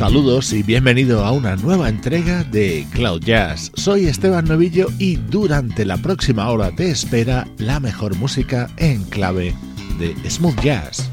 Saludos y bienvenido a una nueva entrega de Cloud Jazz. Soy Esteban Novillo y durante la próxima hora te espera la mejor música en clave de smooth jazz.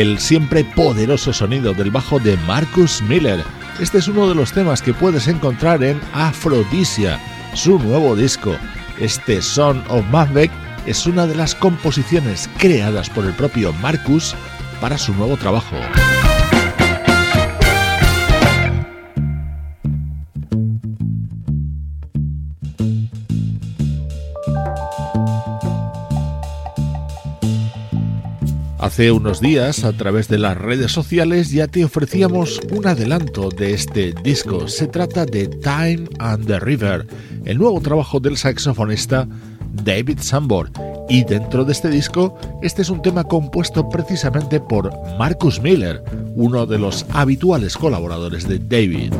El siempre poderoso sonido del bajo de Marcus Miller. Este es uno de los temas que puedes encontrar en Aphrodisia, su nuevo disco. Este Son of Manbeck es una de las composiciones creadas por el propio Marcus para su nuevo trabajo. Hace unos días, a través de las redes sociales, ya te ofrecíamos un adelanto de este disco. Se trata de Time and the River, el nuevo trabajo del saxofonista David Sambor. Y dentro de este disco, este es un tema compuesto precisamente por Marcus Miller, uno de los habituales colaboradores de David.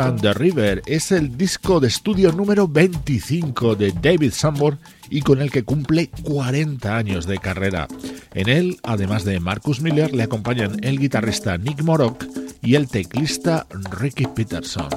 And the River es el disco de estudio número 25 de David Sambor y con el que cumple 40 años de carrera. En él, además de Marcus Miller, le acompañan el guitarrista Nick Morok y el teclista Ricky Peterson.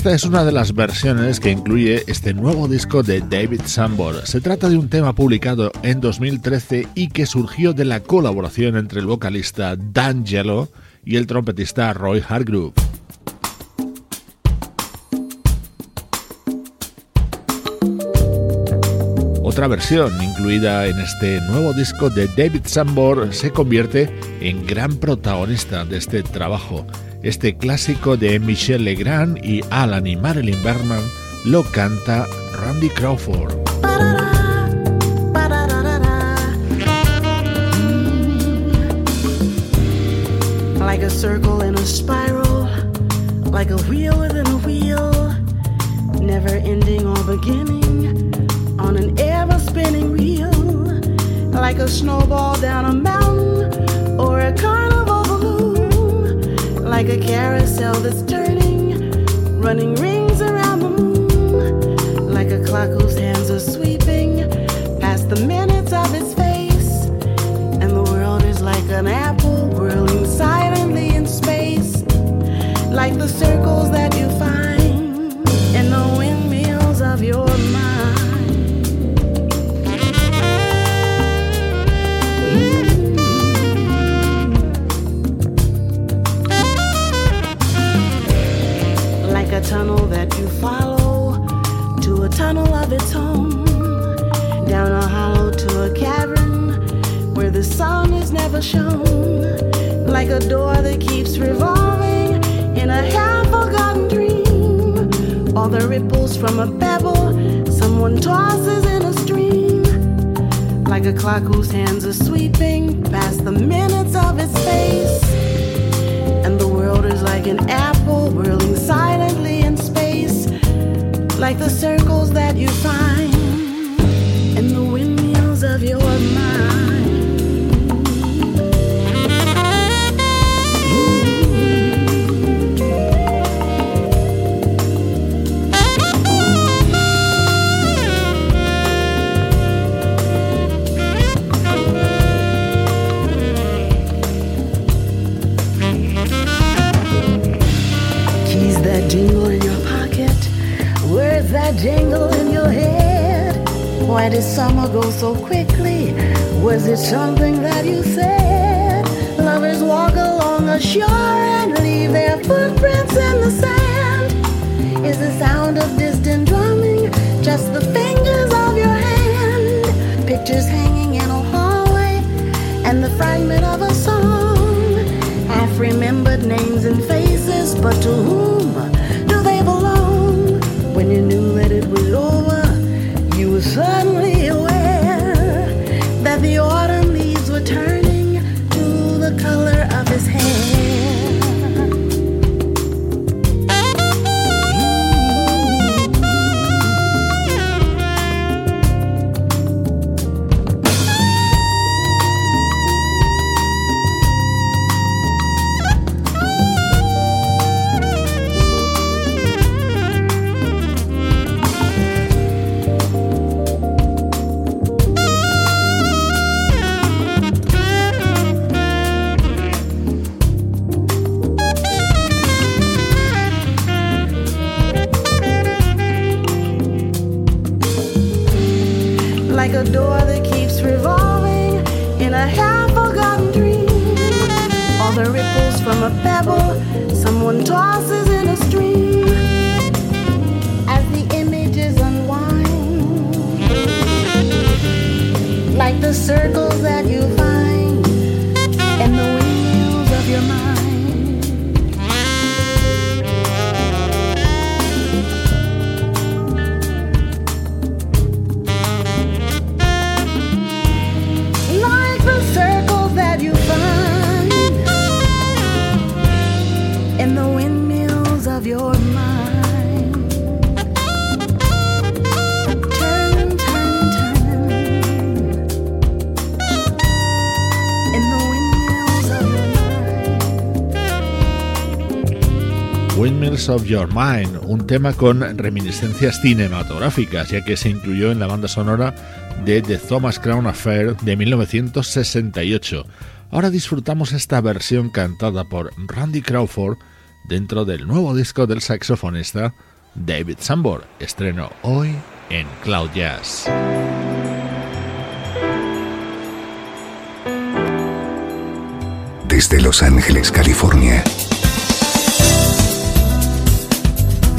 Esta es una de las versiones que incluye este nuevo disco de David Sambor. Se trata de un tema publicado en 2013 y que surgió de la colaboración entre el vocalista Dan Jello y el trompetista Roy Hargrove. Otra versión incluida en este nuevo disco de David Sambor se convierte en gran protagonista de este trabajo. Este clásico de Michelle Legrand y Alan y Marilyn Berman lo canta Randy Crawford. Like a circle in a spiral, like a wheel within a wheel, never ending or beginning on an ever spinning wheel, like a snowball down a mountain a carousel that's turning, running rings around the moon, like a clock whose hands are sweeping past the minutes of its face, and the world is like an apple whirling silently in space, like the circles that you find tunnel that you follow to a tunnel of its own, down a hollow to a cavern where the sun is never shown, like a door that keeps revolving in a half forgotten dream, or the ripples from a pebble someone tosses in a stream, like a clock whose hands are sweeping past the minutes of its face. And the world is like an apple whirling silently like the circles that you find did summer go so quickly? Was it something that you said? Lovers walk along a shore and leave their footprints in the sand. Is the sound of distant drumming just the fingers of your hand? Pictures hanging in a hallway and the fragment of a song. Half remembered names and faces, but to whom of Your Mind, un tema con reminiscencias cinematográficas, ya que se incluyó en la banda sonora de The Thomas Crown Affair de 1968. Ahora disfrutamos esta versión cantada por Randy Crawford dentro del nuevo disco del saxofonista David Sambor, estreno hoy en Cloud Jazz. Desde Los Ángeles, California.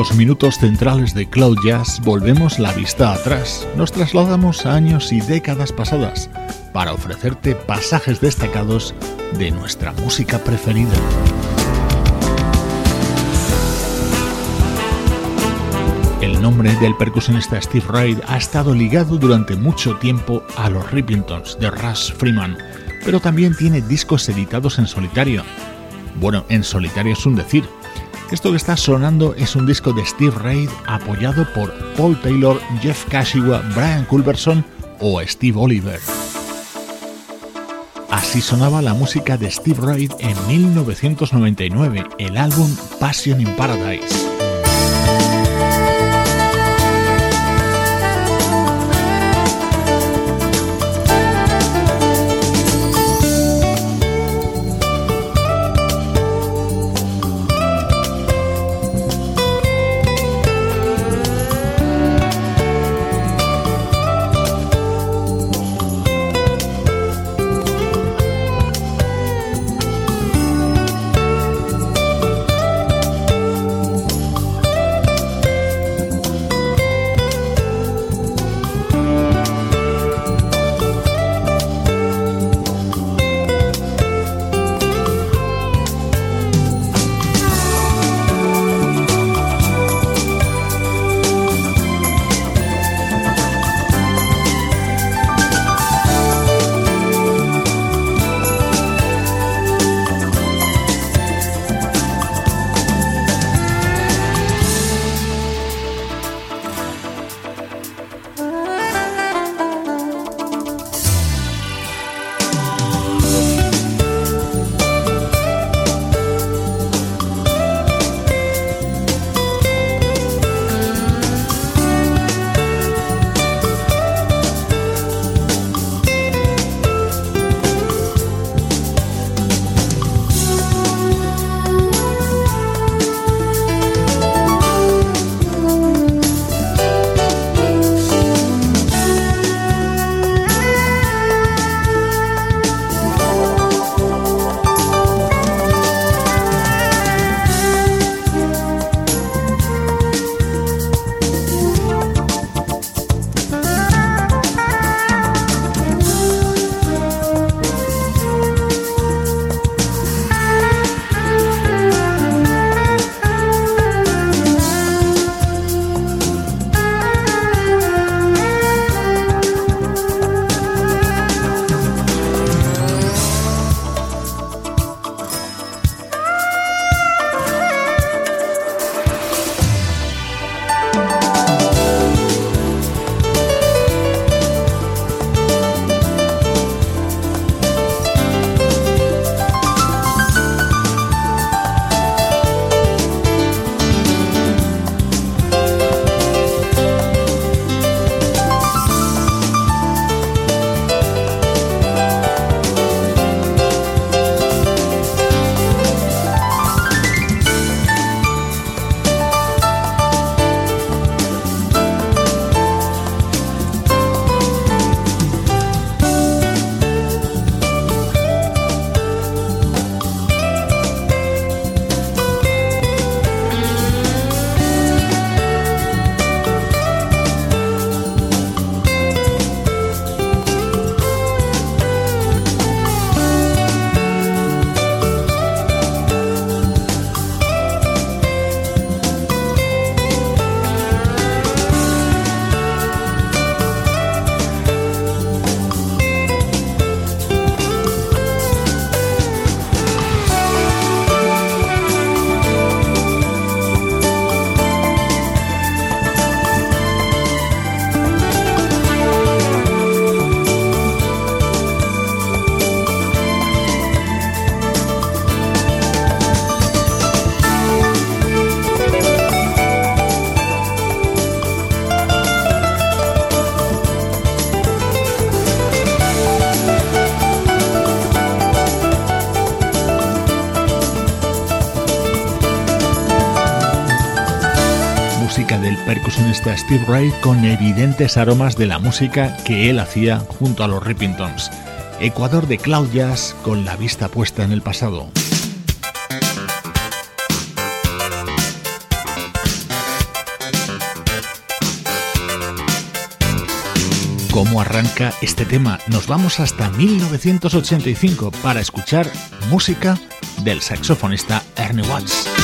Estos minutos centrales de Cloud Jazz volvemos la vista atrás. Nos trasladamos a años y décadas pasadas para ofrecerte pasajes destacados de nuestra música preferida. El nombre del percusionista Steve Reid ha estado ligado durante mucho tiempo a los Rippingtons de Russ Freeman, pero también tiene discos editados en solitario. Bueno, en solitario es un decir, esto que está sonando es un disco de Steve Reid apoyado por Paul Taylor, Jeff Kashiwa, Brian Culberson o Steve Oliver. Así sonaba la música de Steve Reid en 1999, el álbum Passion in Paradise. Steve Ray con evidentes aromas de la música que él hacía junto a los Rippingtons. Ecuador de Cloud Jazz con la vista puesta en el pasado. cómo arranca este tema. Nos vamos hasta 1985 para escuchar música del saxofonista Ernie Watts.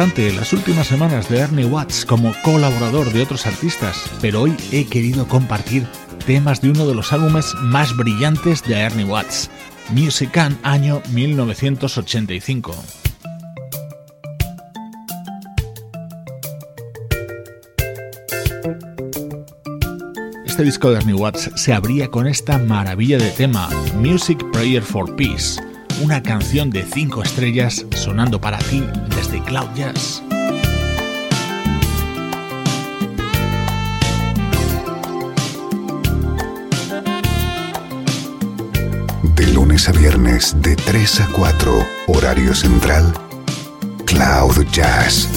Bastante las últimas semanas de Ernie Watts como colaborador de otros artistas, pero hoy he querido compartir temas de uno de los álbumes más brillantes de Ernie Watts, Music Can año 1985. Este disco de Ernie Watts se abría con esta maravilla de tema, Music Prayer for Peace una canción de 5 estrellas sonando para ti desde Cloud Jazz. De lunes a viernes de 3 a 4, horario central, Cloud Jazz.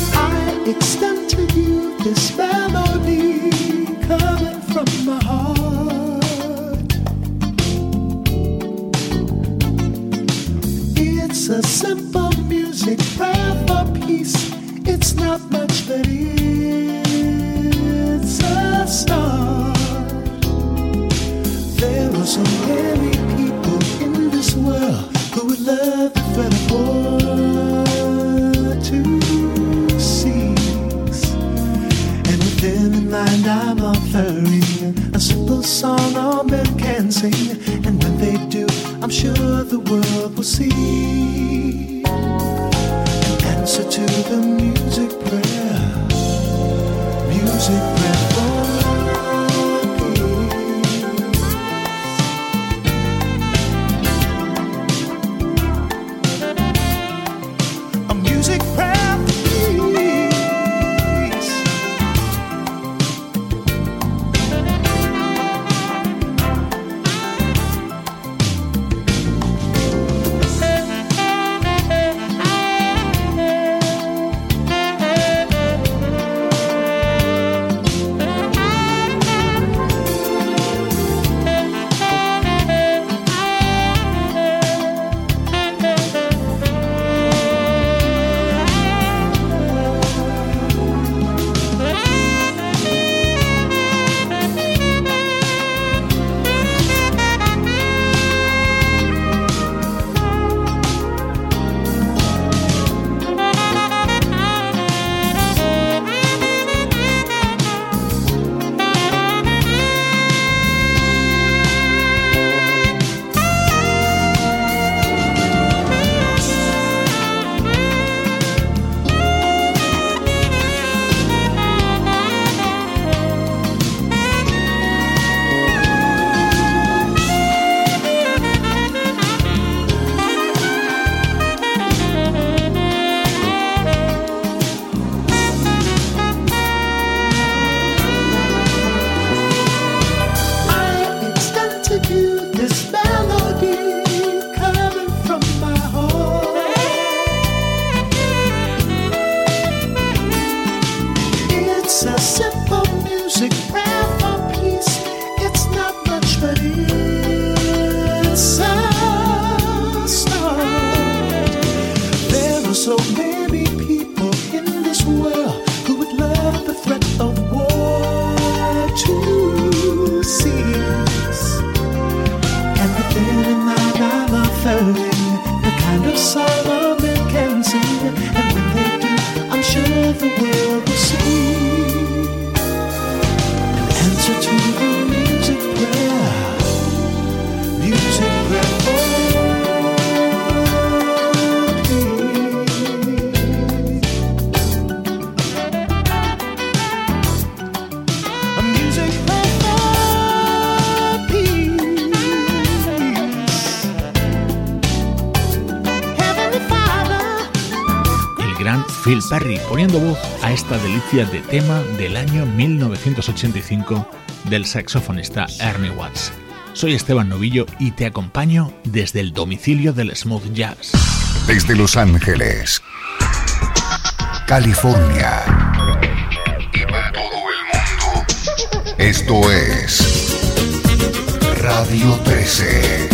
A simple music prayer for peace. It's not much, but it's a start. There are so many people in this world who would love the Federal to cease. And within the mind, I'm offering a simple song all men can sing. And when they do, I'm sure the world will see an answer to the music prayer. Music prayer. Perry poniendo voz a esta delicia de tema del año 1985 del saxofonista Ernie Watts. Soy Esteban Novillo y te acompaño desde el domicilio del smooth jazz. Desde Los Ángeles, California y para todo el mundo. Esto es Radio 13.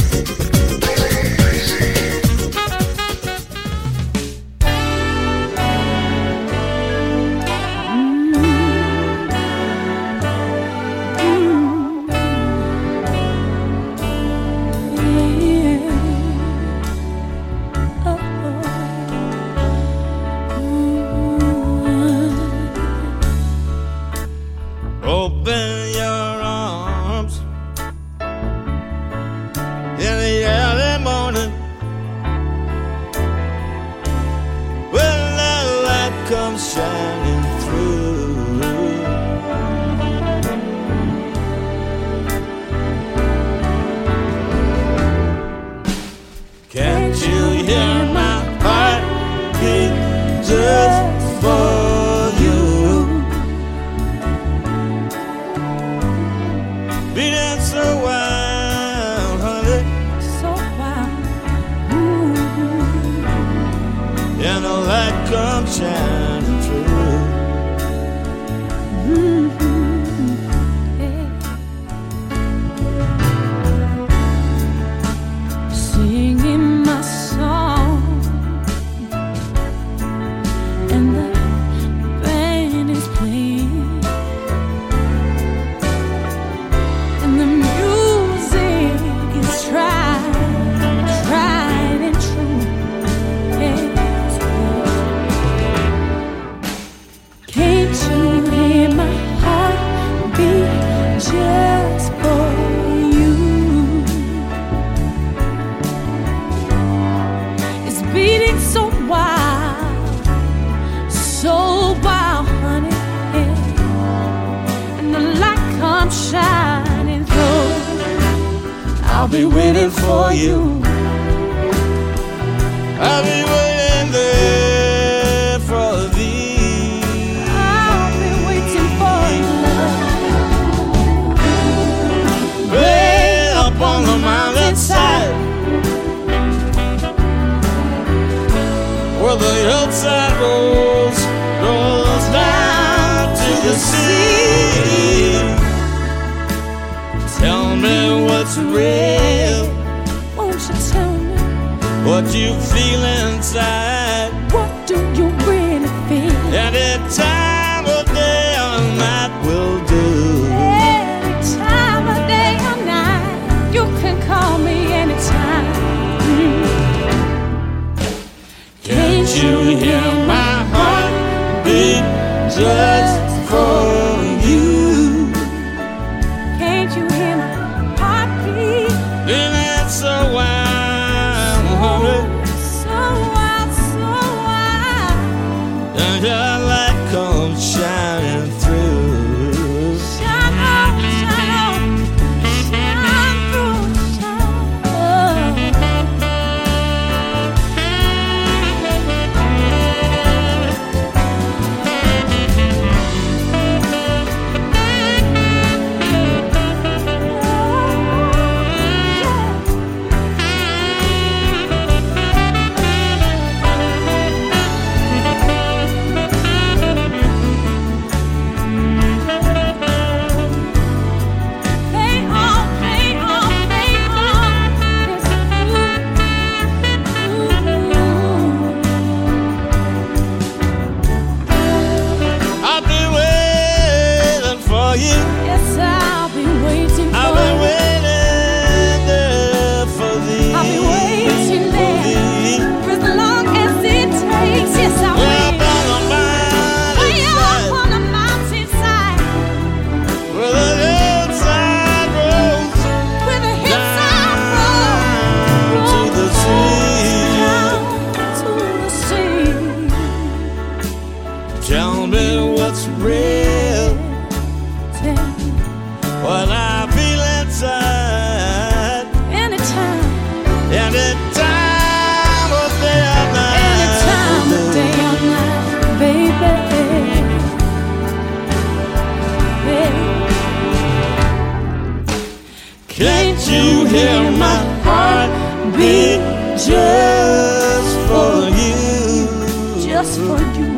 just for you.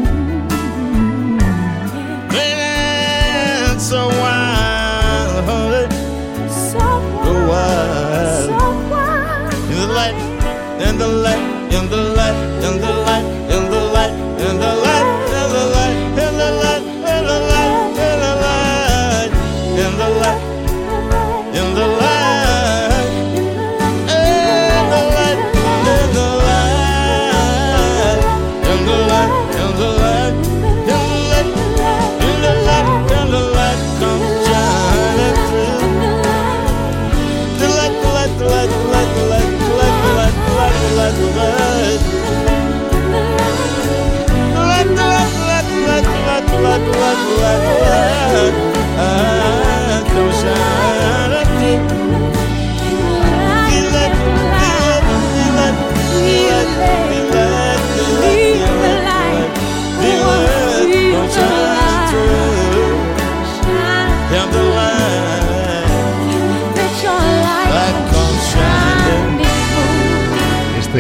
It's a while, honey. So wild, so wild. In the light, in the light, in the light.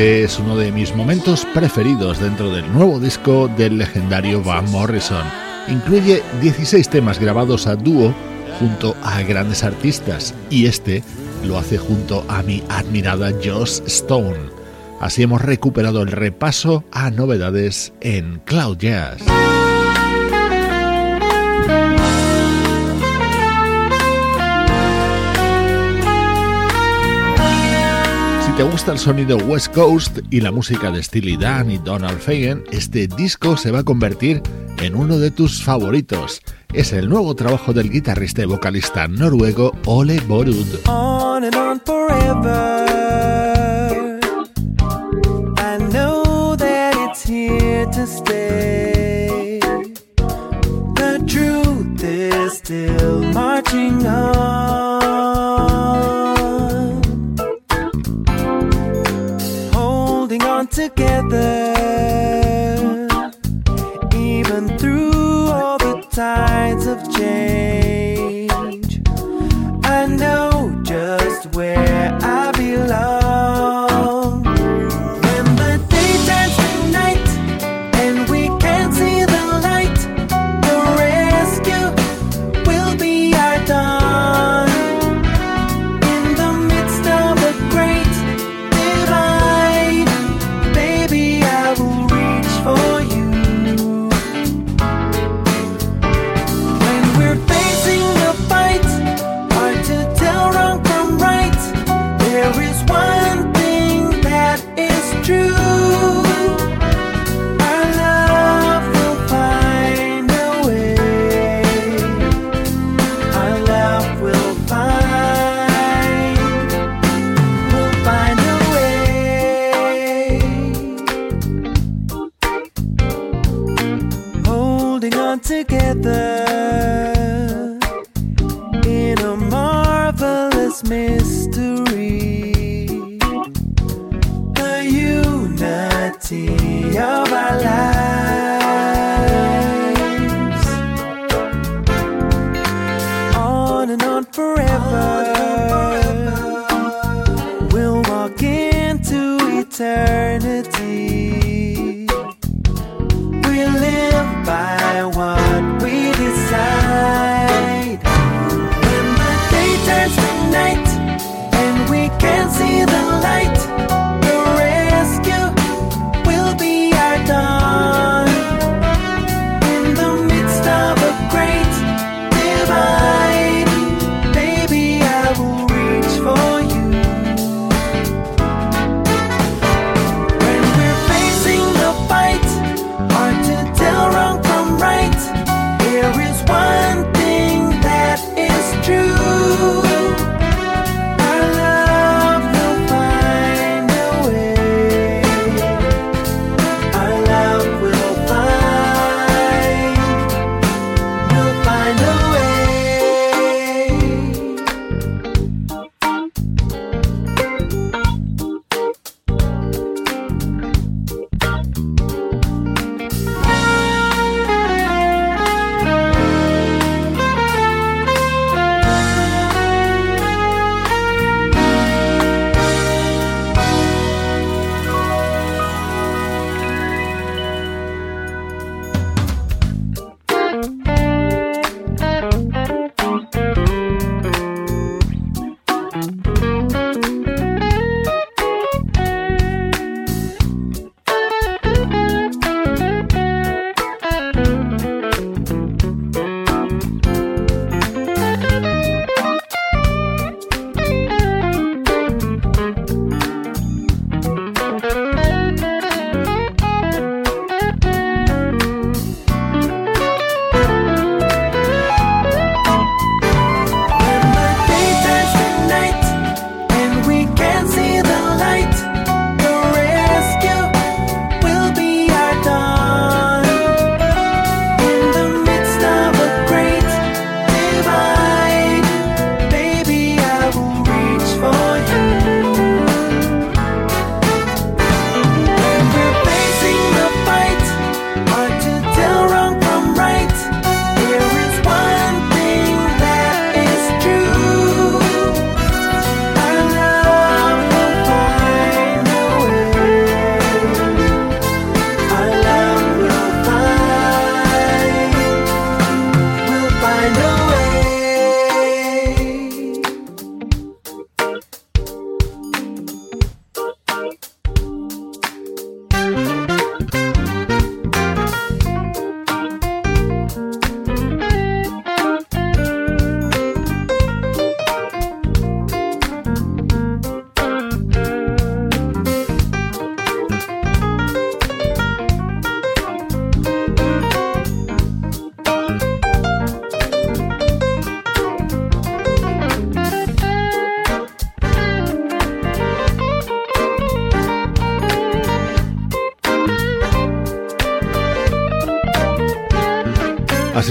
es uno de mis momentos preferidos dentro del nuevo disco del legendario Van Morrison. Incluye 16 temas grabados a dúo junto a grandes artistas y este lo hace junto a mi admirada Joss Stone. Así hemos recuperado el repaso a novedades en Cloud Jazz. te gusta el sonido West Coast y la música de Steely Dan y Donald Fagen, este disco se va a convertir en uno de tus favoritos. Es el nuevo trabajo del guitarrista y vocalista noruego Ole Borud. On and on forever. The truth is still marching on. possibility.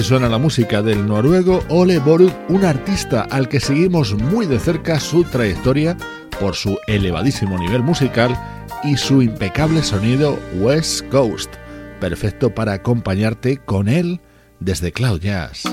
Así suena la música del noruego Ole Borug, un artista al que seguimos muy de cerca su trayectoria por su elevadísimo nivel musical y su impecable sonido West Coast, perfecto para acompañarte con él desde Cloud Jazz.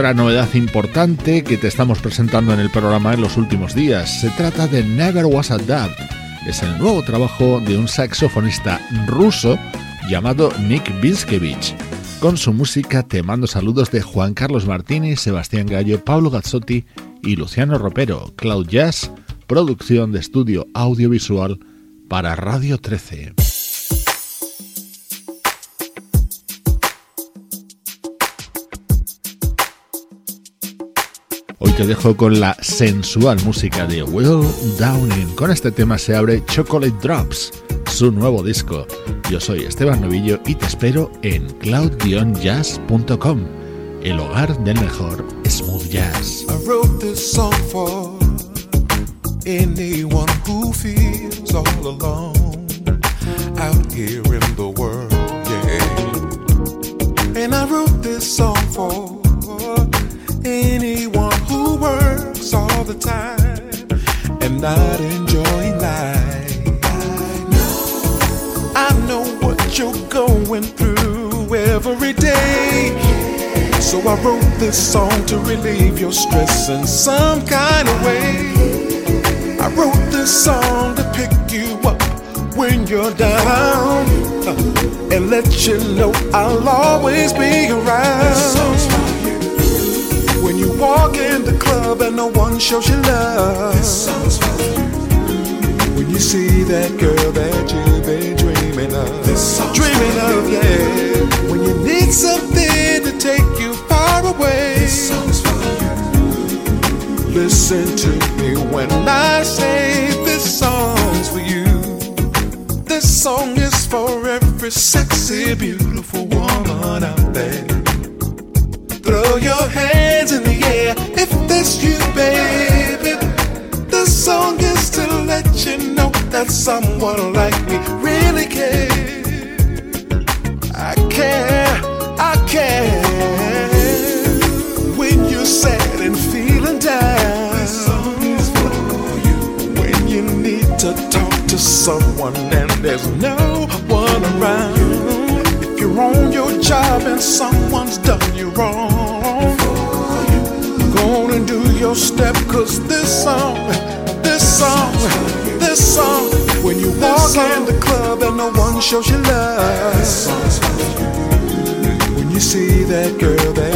Otra novedad importante que te estamos presentando en el programa en los últimos días se trata de Never Was a Dub. Es el nuevo trabajo de un saxofonista ruso llamado Nick Bilskevich. Con su música te mando saludos de Juan Carlos Martínez, Sebastián Gallo, Pablo Gazzotti y Luciano Ropero. Cloud Jazz, producción de estudio audiovisual para Radio 13. Te dejo con la sensual música de Will Downing. Con este tema se abre Chocolate Drops, su nuevo disco. Yo soy Esteban Novillo y te espero en cloud-jazz.com, el hogar del mejor smooth jazz. I wrote this song for anyone who feels all alone the time and not enjoying life. I know, what you're going through every day. So I wrote this song to relieve your stress in some kind of way. I wrote this song to pick you up when you're down and let you know I'll always be around. You walk in the club and no one shows you love. When you see that girl that you've been dreaming of. Dreaming of, yeah. When you need something to take you far away. Listen to me when I say this song's for you. This song is for every sexy, beautiful woman out there. Throw your hands in the air if that's you, baby. This song is to let you know that someone like me really cares. I care, I care. When you're sad and feeling down, this song is for you. When you need to talk to someone and there's no one around. If you're on your job and someone's done you wrong, on and do your step, cause this song, this song, this song, when you walk in the club and no one shows you love, when you see that girl that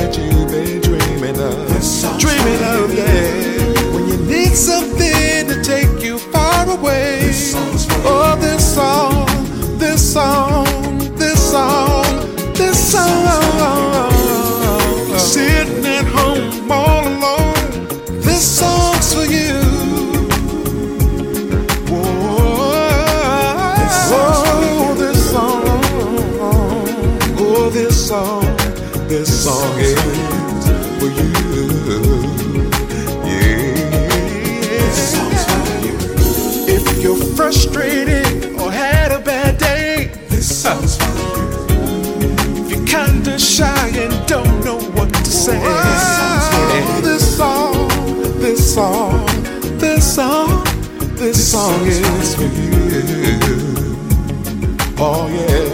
say, oh, this song, this song, this song, this song is for you. Oh yeah,